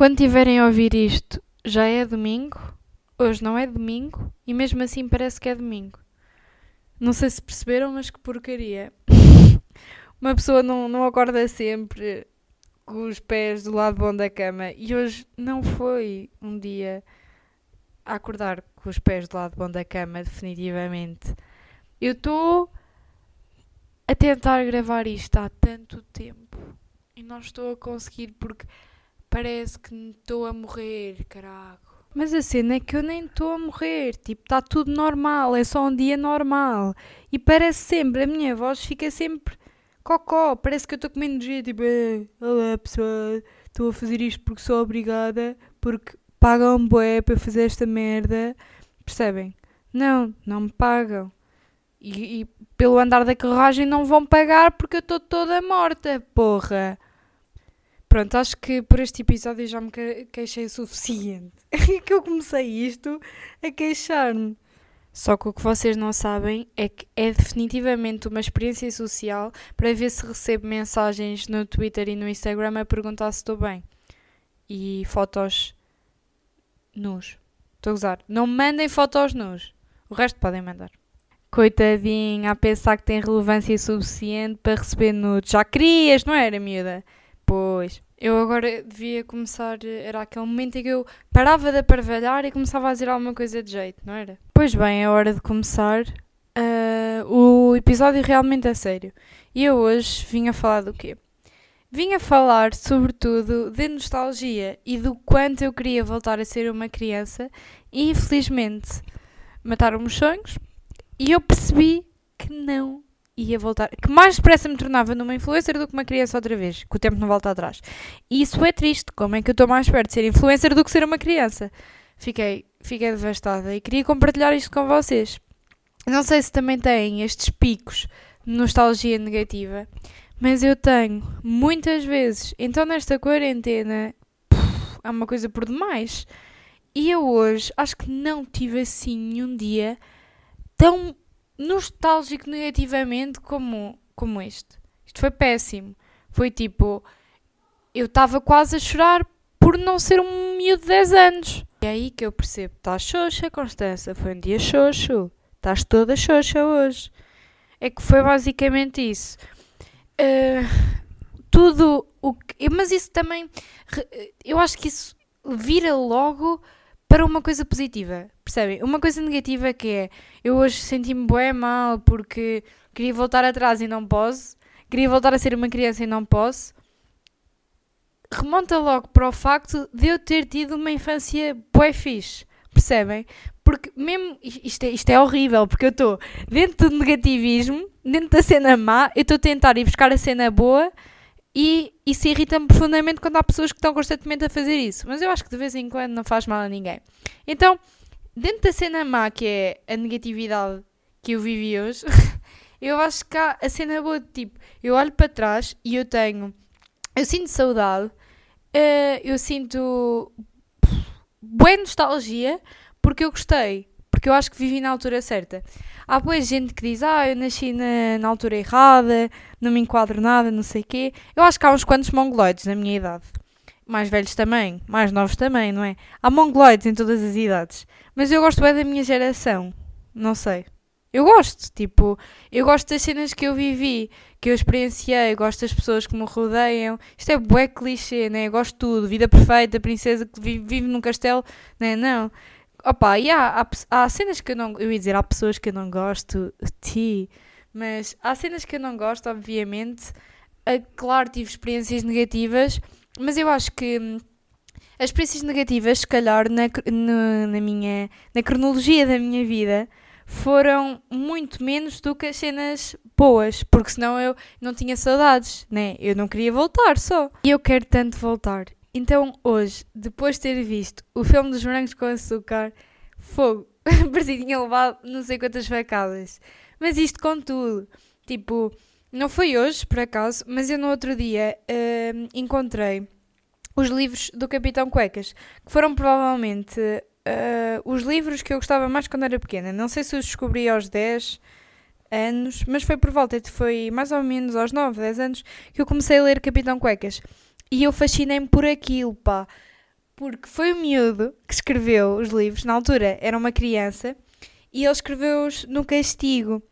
Quando tiverem a ouvir isto, já é domingo. Hoje não é domingo e mesmo assim parece que é domingo. Não sei se perceberam, mas que porcaria. Uma pessoa não, não acorda sempre com os pés do lado bom da cama e hoje não foi um dia a acordar com os pés do lado bom da cama, definitivamente. Eu estou a tentar gravar isto há tanto tempo e não estou a conseguir porque parece que estou a morrer, carago. Mas a cena é que eu nem estou a morrer, tipo, está tudo normal, é só um dia normal. E parece sempre, a minha voz fica sempre cocó, parece que eu estou com energia, tipo, "Eh, olá pessoal, estou a fazer isto porque sou obrigada, porque pagam bué para fazer esta merda. Percebem? Não, não me pagam. E, e pelo andar da carruagem não vão pagar porque eu estou toda morta, porra. Pronto, acho que por este episódio já me que- queixei o suficiente. que eu comecei isto a queixar-me. Só que o que vocês não sabem é que é definitivamente uma experiência social para ver se recebo mensagens no Twitter e no Instagram a perguntar se estou bem. E fotos nus. Estou a usar. Não mandem fotos nus. O resto podem mandar. Coitadinha, a pensar que tem relevância suficiente para receber nudes. Já querias, não era, miúda? Pois. Eu agora devia começar. Era aquele momento em que eu parava de aparvalhar e começava a dizer alguma coisa de jeito, não era? Pois bem, é hora de começar. Ah, o episódio realmente é sério. E eu hoje vim a falar do quê? Vim a falar, sobretudo, de nostalgia e do quanto eu queria voltar a ser uma criança e, infelizmente, mataram-me os sonhos e eu percebi que não ia voltar, que mais depressa me tornava numa influencer do que uma criança outra vez, que o tempo não volta atrás. E isso é triste, como é que eu estou mais perto de ser influencer do que ser uma criança? Fiquei, fiquei devastada e queria compartilhar isto com vocês. Não sei se também têm estes picos de nostalgia negativa, mas eu tenho muitas vezes. Então nesta quarentena puf, é uma coisa por demais. E eu hoje acho que não tive assim nenhum dia tão nostálgico negativamente como, como este. Isto foi péssimo. Foi tipo, eu estava quase a chorar por não ser um miúdo de 10 anos. E é aí que eu percebo, estás xoxa, Constança, foi um dia xoxo. Estás toda xoxa hoje. É que foi basicamente isso. Ah, tudo o que... Mas isso também... Eu acho que isso vira logo para uma coisa positiva, percebem? Uma coisa negativa que é eu hoje senti-me bué mal porque queria voltar atrás e não posso, queria voltar a ser uma criança e não posso. Remonta logo para o facto de eu ter tido uma infância bué fixe, percebem? Porque mesmo, isto é, isto é horrível, porque eu estou dentro do negativismo, dentro da cena má, eu estou a tentar ir buscar a cena boa e isso irrita-me profundamente quando há pessoas que estão constantemente a fazer isso. Mas eu acho que de vez em quando não faz mal a ninguém. Então, dentro da cena má, que é a negatividade que eu vivi hoje, eu acho que há a cena boa de tipo, eu olho para trás e eu tenho, eu sinto saudade, eh, eu sinto boa nostalgia porque eu gostei, porque eu acho que vivi na altura certa. Há boa gente que diz, ah, eu nasci na, na altura errada, não me enquadro nada, não sei o quê. Eu acho que há uns quantos mongoloides na minha idade. Mais velhos também, mais novos também, não é? Há mongoloides em todas as idades. Mas eu gosto bem da minha geração. Não sei. Eu gosto, tipo, eu gosto das cenas que eu vivi, que eu experienciei, gosto das pessoas que me rodeiam. Isto é bué clichê, né? Eu gosto de tudo. Vida perfeita, princesa que vive, vive num castelo, né? Não. Opa, e há, há, cenas que eu não. Eu ia dizer, há pessoas que eu não gosto de ti, mas há cenas que eu não gosto, obviamente. Ah, claro, tive experiências negativas, mas eu acho que hum, as experiências negativas, se calhar, na, no- na minha. na cronologia da minha vida, foram muito menos do que as cenas boas, porque senão eu não tinha saudades, né? Eu não queria voltar só. E eu quero tanto voltar. Então hoje, depois de ter visto o filme dos morangos com açúcar, fogo, parecia que tinha levado não sei quantas facadas. Mas isto com tudo. Tipo, não foi hoje, por acaso, mas eu no outro dia hum, encontrei os livros do Capitão Cuecas, que foram provavelmente uh, os livros que eu gostava mais quando era pequena. Não sei se os descobri aos 10, anos, mas foi por volta, foi mais ou menos aos 9, 10 anos, que eu comecei a ler Capitão Cuecas. E eu fascinei-me por aquilo, pá. Porque foi o miúdo que escreveu os livros, na altura era uma criança, e ele escreveu-os no castigo.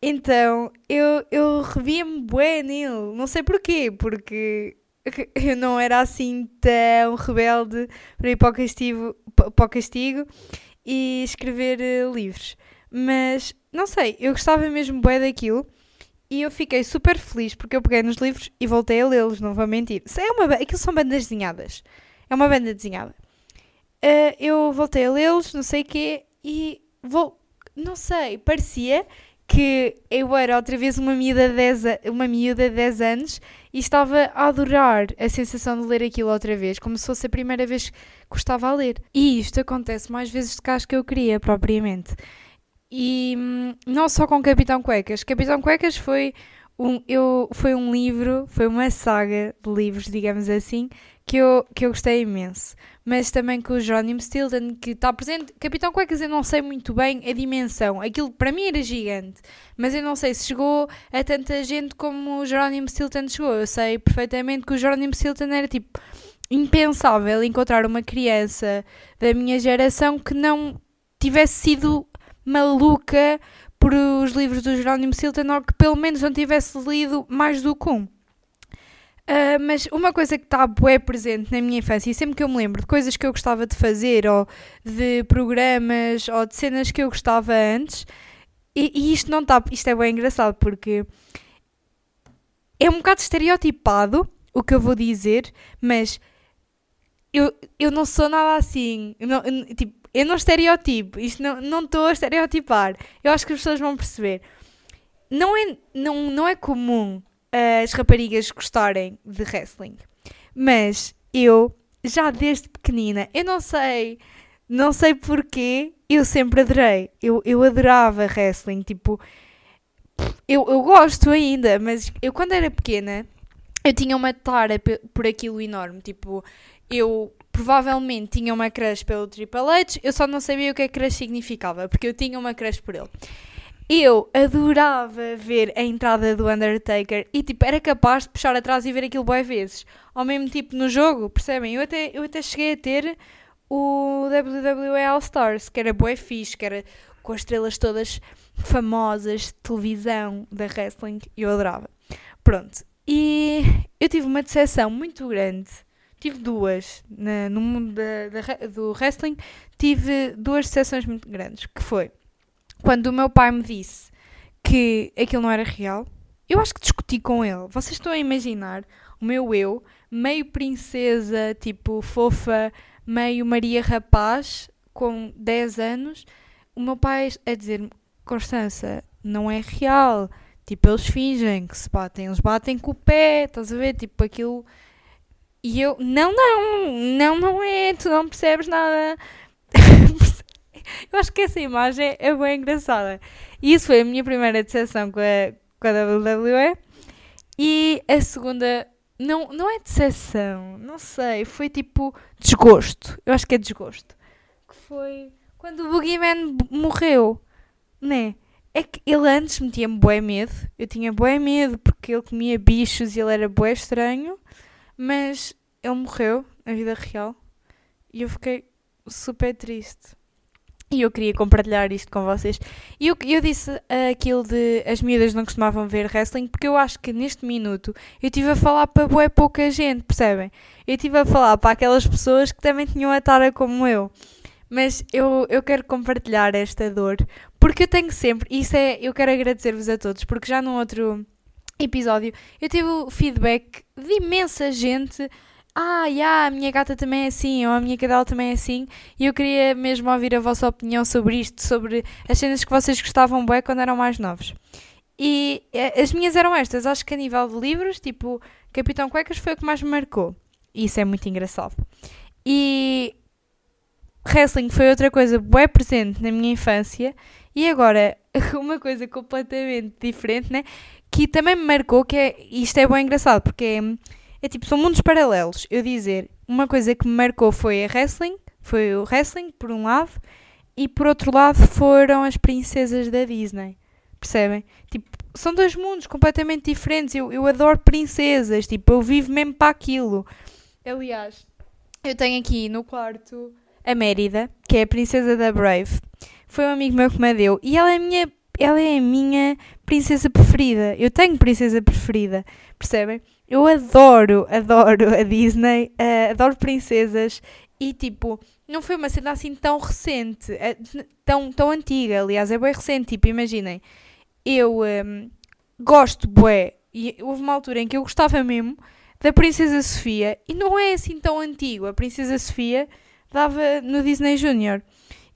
Então eu, eu revia-me bué nele, não sei porquê, porque eu não era assim tão rebelde para ir para o castigo, para o castigo e escrever uh, livros. Mas não sei, eu gostava mesmo bué daquilo e eu fiquei super feliz porque eu peguei nos livros e voltei a lê-los, não vou mentir. É uma, aquilo são bandas desenhadas. É uma banda desenhada. Uh, eu voltei a lê-los, não sei o quê, e vou. Não sei, parecia que eu era outra vez uma miúda de 10, uma miúda de 10 anos e estava a adorar a sensação de ler aquilo outra vez, como se fosse a primeira vez que estava a ler. E isto acontece mais vezes do que acho que eu queria, propriamente. E hum, não só com Capitão Cuecas. Capitão Cuecas foi um, eu, foi um livro, foi uma saga de livros, digamos assim, que eu, que eu gostei imenso. Mas também com o Jerónimo Stilton, que está presente. Capitão Cuecas, eu não sei muito bem a dimensão. Aquilo para mim era gigante. Mas eu não sei se chegou a tanta gente como o Jerónimo Stilton chegou. Eu sei perfeitamente que o Jerónimo Stilton era tipo impensável encontrar uma criança da minha geração que não tivesse sido maluca por os livros do Jerónimo Stilton ou que pelo menos não tivesse lido mais do que um. Uh, mas uma coisa que está bué presente na minha infância e sempre que eu me lembro de coisas que eu gostava de fazer ou de programas ou de cenas que eu gostava antes e, e isto não está, isto é bem engraçado porque é um bocado estereotipado o que eu vou dizer, mas eu, eu não sou nada assim. Não, tipo, eu não estereotipo, isto não estou a estereotipar. Eu acho que as pessoas vão perceber. Não é, não, não é comum as raparigas gostarem de wrestling. Mas eu, já desde pequenina, eu não sei, não sei porquê, eu sempre adorei. Eu, eu adorava wrestling, tipo, eu, eu gosto ainda, mas eu quando era pequena, eu tinha uma tara por aquilo enorme, tipo, eu provavelmente tinha uma crush pelo Triple H, eu só não sabia o que é que crush significava, porque eu tinha uma crush por ele. Eu adorava ver a entrada do Undertaker e tipo, era capaz de puxar atrás e ver aquilo boas vezes. Ao mesmo tipo no jogo, percebem? Eu até, eu até cheguei a ter o WWE All Stars, que era bué fixe, que era com as estrelas todas famosas de televisão da wrestling, eu adorava. Pronto. E eu tive uma decepção muito grande. Tive duas na, no mundo da, da, do wrestling. Tive duas decepções muito grandes, que foi quando o meu pai me disse que aquilo não era real, eu acho que discuti com ele. Vocês estão a imaginar o meu eu, meio princesa, tipo fofa, meio Maria Rapaz, com 10 anos, o meu pai a dizer-me: Constança, não é real. Tipo, eles fingem que se batem, eles batem com o pé, estás a ver? Tipo, aquilo. E eu: Não, não, não, não é, tu não percebes nada. Eu acho que essa imagem é bem engraçada. E isso foi a minha primeira decepção com a, com a WWE. E a segunda, não, não é decepção, não sei, foi tipo desgosto. Eu acho que é desgosto. Que foi quando o Boogeyman morreu, né? É que ele antes metia-me bué medo. Eu tinha bué medo porque ele comia bichos e ele era bué estranho. Mas ele morreu na vida real. E eu fiquei super triste. E eu queria compartilhar isto com vocês. E eu, eu disse aquilo de as miúdas não costumavam ver wrestling, porque eu acho que neste minuto eu estive a falar para bué pouca gente, percebem? Eu estive a falar para aquelas pessoas que também tinham a tara como eu. Mas eu, eu quero compartilhar esta dor, porque eu tenho sempre, isso é, eu quero agradecer-vos a todos, porque já num outro episódio eu tive o feedback de imensa gente ah, yeah, a minha gata também é assim, ou a minha cadela também é assim, e eu queria mesmo ouvir a vossa opinião sobre isto, sobre as cenas que vocês gostavam bem quando eram mais novos. E eh, as minhas eram estas, acho que a nível de livros, tipo, Capitão Cuecas foi o que mais me marcou. Isso é muito engraçado. E wrestling foi outra coisa bem presente na minha infância. E agora, uma coisa completamente diferente, né? Que também me marcou, que é, isto é bem engraçado, porque é é tipo, são mundos paralelos. Eu dizer, uma coisa que me marcou foi a wrestling, foi o wrestling, por um lado, e por outro lado foram as princesas da Disney. Percebem? Tipo, são dois mundos completamente diferentes. Eu, eu adoro princesas, tipo, eu vivo mesmo para aquilo. Aliás, eu tenho aqui no quarto a Mérida, que é a princesa da Brave. Foi um amigo meu que me deu e ela é a minha, ela é a minha princesa preferida. Eu tenho princesa preferida, percebem? Eu adoro, adoro a Disney, uh, adoro princesas e tipo, não foi uma cena assim tão recente, uh, tão, tão antiga, aliás, é bem recente. Tipo, imaginem, eu um, gosto, bué, e houve uma altura em que eu gostava mesmo da Princesa Sofia e não é assim tão antigo. A Princesa Sofia dava no Disney Junior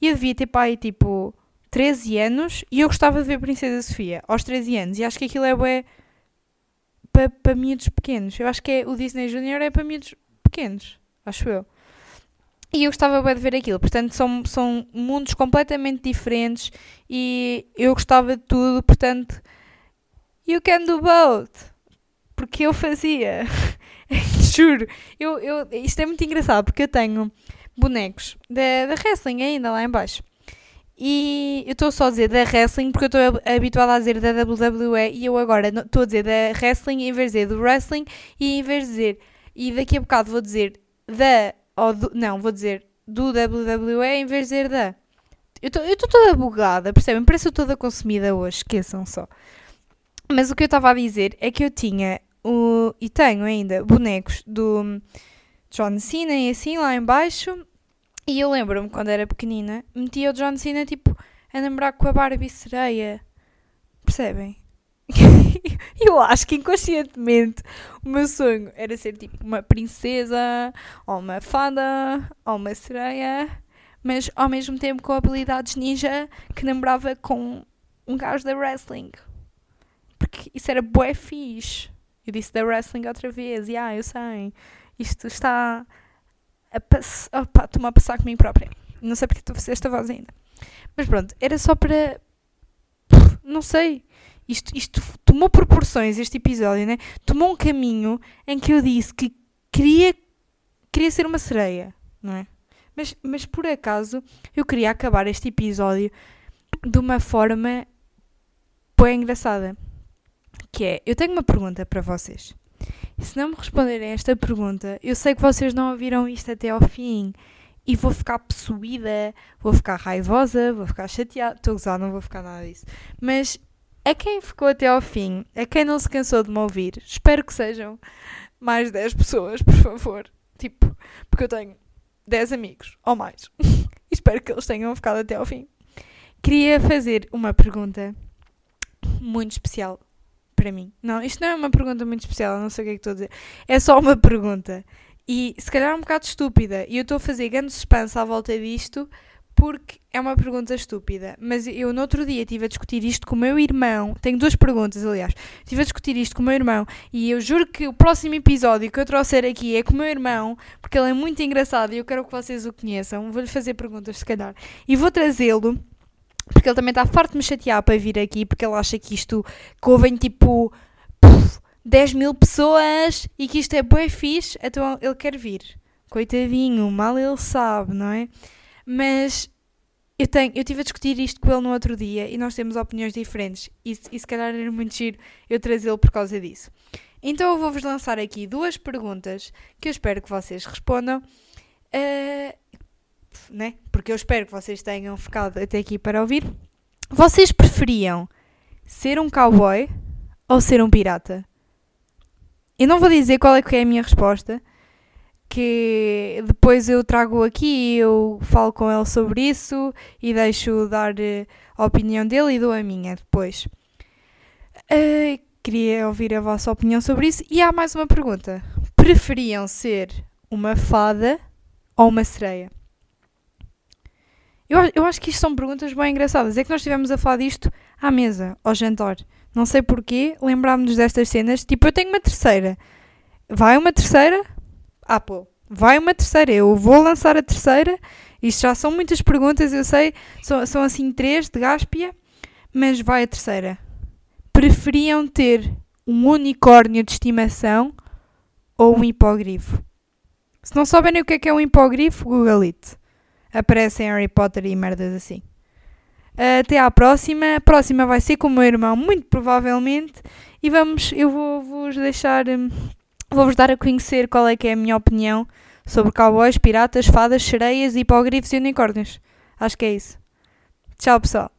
e eu devia ter pai tipo 13 anos e eu gostava de ver Princesa Sofia aos 13 anos e acho que aquilo é bué para pa miúdos pequenos. Eu acho que é, o Disney Junior é para miúdos pequenos, acho eu. E eu gostava bem de ver aquilo. Portanto, são, são mundos completamente diferentes e eu gostava de tudo. Portanto, you can do both. Porque eu fazia. Juro. Eu, eu, isto é muito engraçado porque eu tenho bonecos da, da wrestling ainda lá em baixo. E eu estou só a dizer da wrestling porque eu estou habituada a dizer da WWE e eu agora estou a dizer da wrestling em vez de dizer do wrestling e em vez de dizer, e daqui a bocado vou dizer da, ou do, não, vou dizer do WWE em vez de dizer da. Eu estou toda bugada, percebem? Parece que eu toda consumida hoje, esqueçam só. Mas o que eu estava a dizer é que eu tinha o, e tenho ainda bonecos do John Cena e assim lá em baixo e eu lembro-me quando era pequenina, metia o John Cena tipo a namorar com a Barbie sereia. Percebem? eu acho que inconscientemente o meu sonho era ser tipo uma princesa, ou uma fada, ou uma sereia, mas ao mesmo tempo com habilidades ninja que namorava com um gajo da wrestling. Porque isso era bué fixe. Eu disse da wrestling outra vez, e ah, eu sei. Isto está a pass... Opa, a passar comigo própria. Não sei porque a fazer esta voz ainda. Mas pronto, era só para. Não sei. Isto, isto tomou proporções, este episódio, né? Tomou um caminho em que eu disse que queria, queria ser uma sereia, não é? Mas, mas por acaso eu queria acabar este episódio de uma forma bem engraçada. Que é, eu tenho uma pergunta para vocês. Se não me responderem esta pergunta, eu sei que vocês não ouviram isto até ao fim. E vou ficar possuída, vou ficar raivosa, vou ficar chateada. Estou a gozar, não vou ficar nada disso. Mas a quem ficou até ao fim, a quem não se cansou de me ouvir, espero que sejam mais 10 pessoas, por favor. Tipo, porque eu tenho 10 amigos ou mais. e espero que eles tenham ficado até ao fim. Queria fazer uma pergunta muito especial para mim. Não, isto não é uma pergunta muito especial, não sei o que é que estou a dizer. É só uma pergunta. E se calhar é um bocado estúpida. E eu estou a fazer grande suspense à volta disto porque é uma pergunta estúpida. Mas eu no outro dia estive a discutir isto com o meu irmão. Tenho duas perguntas, aliás. Estive a discutir isto com o meu irmão e eu juro que o próximo episódio que eu trouxer aqui é com o meu irmão, porque ele é muito engraçado e eu quero que vocês o conheçam. Vou-lhe fazer perguntas, se calhar. E vou trazê-lo porque ele também está farto de me chatear para vir aqui, porque ele acha que isto que tipo puf, 10 mil pessoas e que isto é bem fixe, então ele quer vir. Coitadinho, mal ele sabe, não é? Mas eu tenho, eu tive a discutir isto com ele no outro dia e nós temos opiniões diferentes e, e se calhar era muito giro eu trazê-lo por causa disso. Então eu vou-vos lançar aqui duas perguntas que eu espero que vocês respondam. Uh, né? Porque eu espero que vocês tenham ficado até aqui para ouvir. Vocês preferiam ser um cowboy ou ser um pirata? Eu não vou dizer qual é que é a minha resposta, que depois eu trago aqui e eu falo com ele sobre isso e deixo dar eh, a opinião dele e dou a minha depois. Uh, queria ouvir a vossa opinião sobre isso. E há mais uma pergunta: preferiam ser uma fada ou uma sereia? Eu, eu acho que isto são perguntas bem engraçadas. É que nós estivemos a falar disto à mesa, ao jantar. Não sei porquê, lembrámos-nos destas cenas. Tipo, eu tenho uma terceira. Vai uma terceira? Ah, pô. Vai uma terceira. Eu vou lançar a terceira. Isto já são muitas perguntas, eu sei. São, são assim três de gáspia. Mas vai a terceira. Preferiam ter um unicórnio de estimação ou um hipogrifo? Se não souberem o que é que é um hipogrifo, Google it aparecem Harry Potter e merdas assim. até à próxima. A próxima vai ser com o meu irmão, muito provavelmente. E vamos, eu vou vos deixar, hum, vou-vos dar a conhecer qual é que é a minha opinião sobre cowboys, piratas, fadas, sereias, hipogrifos e unicórnios. Acho que é isso. Tchau, pessoal.